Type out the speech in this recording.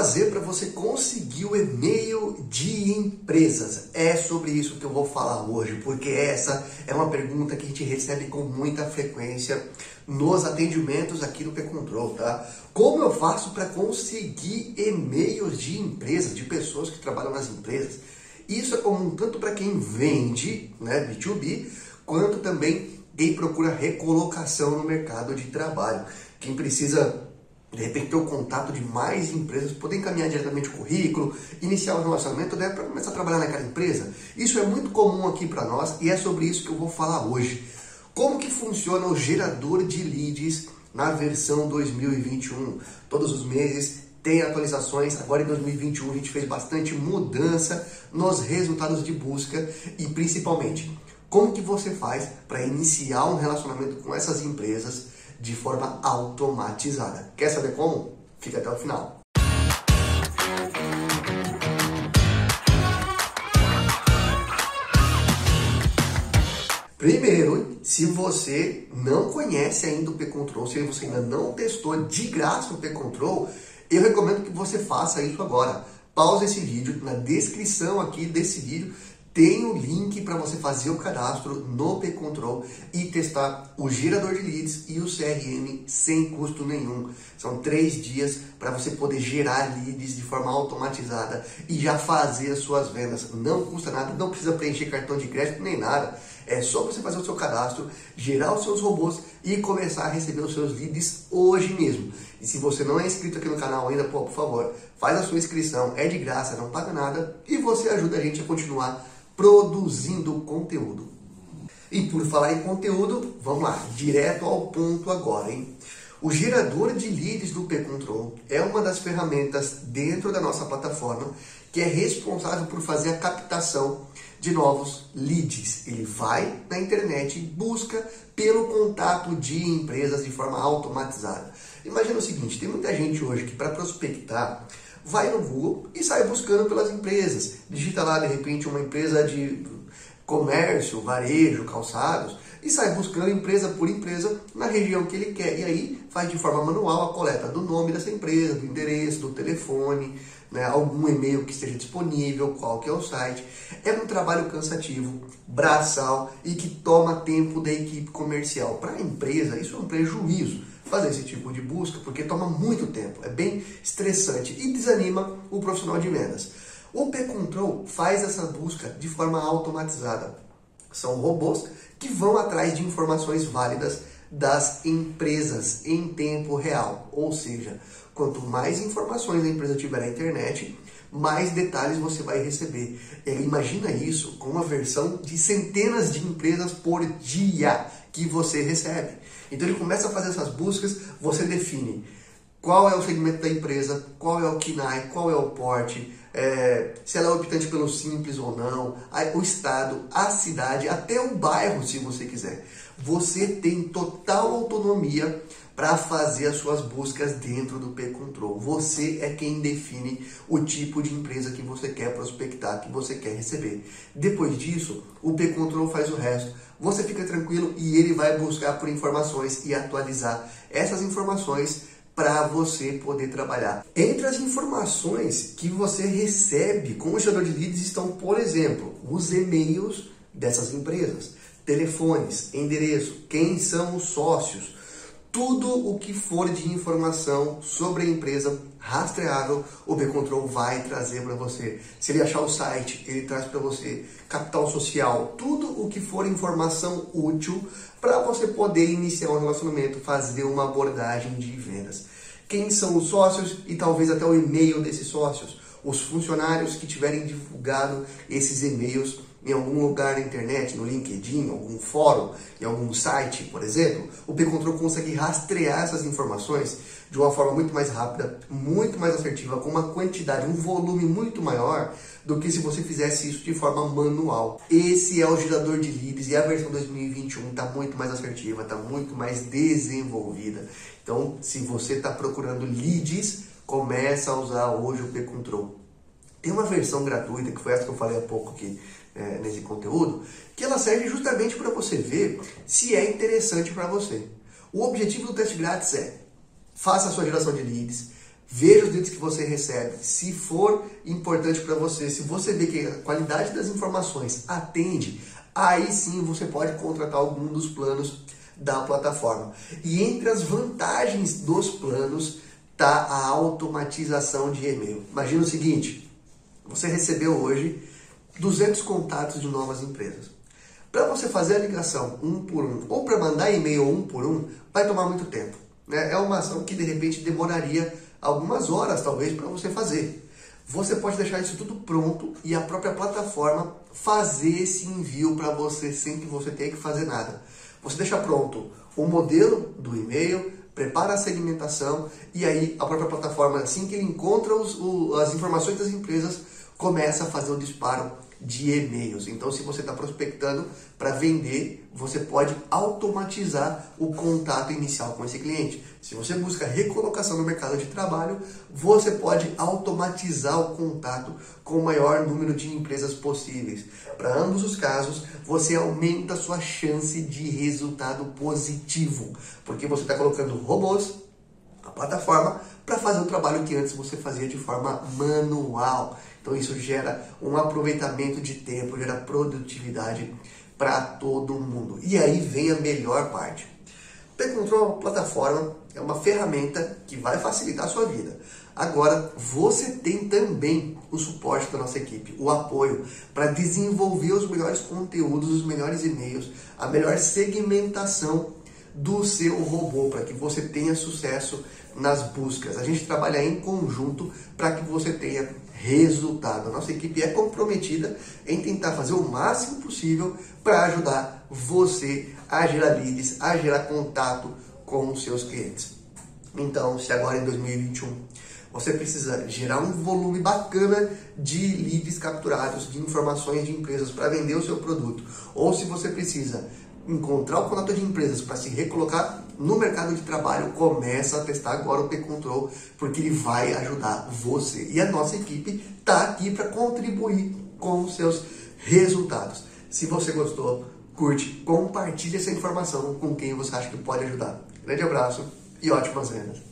fazer para você conseguir o e-mail de empresas? É sobre isso que eu vou falar hoje, porque essa é uma pergunta que a gente recebe com muita frequência nos atendimentos aqui no P-Control, tá? Como eu faço para conseguir e-mails de empresas, de pessoas que trabalham nas empresas? Isso é comum tanto para quem vende, né, B2B, quanto também quem procura recolocação no mercado de trabalho. Quem precisa de repente ter o contato de mais empresas, poder encaminhar diretamente o currículo, iniciar o relacionamento né, para começar a trabalhar naquela empresa. Isso é muito comum aqui para nós e é sobre isso que eu vou falar hoje. Como que funciona o gerador de leads na versão 2021? Todos os meses tem atualizações. Agora em 2021 a gente fez bastante mudança nos resultados de busca e principalmente como que você faz para iniciar um relacionamento com essas empresas de forma automatizada. Quer saber como? Fica até o final. Primeiro, se você não conhece ainda o P-Control, se você ainda não testou de graça o P-Control, eu recomendo que você faça isso agora. Pause esse vídeo, na descrição aqui desse vídeo tem o link para você fazer o cadastro no P-Control e testar o gerador de leads e o CRM sem custo nenhum. São três dias para você poder gerar leads de forma automatizada e já fazer as suas vendas. Não custa nada, não precisa preencher cartão de crédito nem nada. É só você fazer o seu cadastro, gerar os seus robôs e começar a receber os seus leads hoje mesmo. E se você não é inscrito aqui no canal ainda, pô, por favor, faz a sua inscrição, é de graça, não paga nada e você ajuda a gente a continuar produzindo conteúdo. E por falar em conteúdo, vamos lá, direto ao ponto agora, hein? O gerador de leads do P-Control é uma das ferramentas dentro da nossa plataforma que é responsável por fazer a captação de novos leads. Ele vai na internet e busca pelo contato de empresas de forma automatizada. Imagina o seguinte, tem muita gente hoje que para prospectar vai no Google e sai buscando pelas empresas. Digita lá, de repente, uma empresa de comércio, varejo, calçados, e sai buscando empresa por empresa na região que ele quer. E aí faz de forma manual a coleta do nome dessa empresa, do endereço, do telefone, né, algum e-mail que esteja disponível, qual que é o site. É um trabalho cansativo, braçal e que toma tempo da equipe comercial. Para a empresa, isso é um prejuízo fazer esse tipo de busca, porque toma muito tempo, é bem estressante e desanima o profissional de vendas. O P-Control faz essa busca de forma automatizada. São robôs que vão atrás de informações válidas das empresas em tempo real. Ou seja, quanto mais informações a empresa tiver na internet, mais detalhes você vai receber. É, imagina isso com uma versão de centenas de empresas por dia que você recebe. Então ele começa a fazer essas buscas, você define qual é o segmento da empresa, qual é o KINAI, qual é o porte, é, se ela é optante pelo simples ou não, o estado, a cidade, até o bairro, se você quiser. Você tem total autonomia para fazer as suas buscas dentro do P-Control. Você é quem define o tipo de empresa que você quer prospectar, que você quer receber. Depois disso, o P-Control faz o resto. Você fica tranquilo e ele vai buscar por informações e atualizar essas informações para você poder trabalhar. Entre as informações que você recebe com o gerador de leads estão, por exemplo, os e-mails dessas empresas, telefones, endereço, quem são os sócios, tudo o que for de informação sobre a empresa rastreável, o B-Control vai trazer para você. Se ele achar o site, ele traz para você capital social, tudo o que for informação útil para você poder iniciar um relacionamento, fazer uma abordagem de vendas. Quem são os sócios e talvez até o e-mail desses sócios, os funcionários que tiverem divulgado esses e-mails em algum lugar na internet, no LinkedIn, algum fórum, em algum site, por exemplo, o P-Control consegue rastrear essas informações de uma forma muito mais rápida, muito mais assertiva, com uma quantidade, um volume muito maior do que se você fizesse isso de forma manual. Esse é o gerador de leads e a versão 2021 está muito mais assertiva, está muito mais desenvolvida. Então, se você está procurando leads, começa a usar hoje o P-Control. Tem uma versão gratuita, que foi essa que eu falei há pouco aqui é, nesse conteúdo, que ela serve justamente para você ver se é interessante para você. O objetivo do teste grátis é faça a sua geração de leads, veja os leads que você recebe. Se for importante para você, se você vê que a qualidade das informações atende, aí sim você pode contratar algum dos planos da plataforma. E entre as vantagens dos planos está a automatização de e-mail. Imagina o seguinte, você recebeu hoje 200 contatos de novas empresas. Para você fazer a ligação um por um, ou para mandar e-mail um por um, vai tomar muito tempo. Né? É uma ação que de repente demoraria algumas horas, talvez, para você fazer. Você pode deixar isso tudo pronto e a própria plataforma fazer esse envio para você sem que você tenha que fazer nada. Você deixa pronto o modelo do e-mail, prepara a segmentação e aí a própria plataforma, assim que ele encontra os, o, as informações das empresas, começa a fazer o disparo de e-mails. Então, se você está prospectando para vender, você pode automatizar o contato inicial com esse cliente. Se você busca recolocação no mercado de trabalho, você pode automatizar o contato com o maior número de empresas possíveis. Para ambos os casos, você aumenta a sua chance de resultado positivo, porque você está colocando robôs, a plataforma, para fazer o trabalho que antes você fazia de forma manual. Então isso gera um aproveitamento de tempo, gera produtividade para todo mundo. E aí vem a melhor parte. P-Control é uma plataforma, é uma ferramenta que vai facilitar a sua vida. Agora, você tem também o suporte da nossa equipe, o apoio para desenvolver os melhores conteúdos, os melhores e-mails, a melhor segmentação do seu robô, para que você tenha sucesso nas buscas. A gente trabalha em conjunto para que você tenha resultado. A nossa equipe é comprometida em tentar fazer o máximo possível para ajudar você a gerar leads, a gerar contato com os seus clientes. Então, se agora em 2021 você precisa gerar um volume bacana de leads capturados, de informações de empresas para vender o seu produto, ou se você precisa encontrar o contato de empresas para se recolocar no mercado de trabalho, começa a testar agora o P-Control, porque ele vai ajudar você. E a nossa equipe está aqui para contribuir com os seus resultados. Se você gostou, curte, compartilhe essa informação com quem você acha que pode ajudar. Grande abraço e ótimas vendas!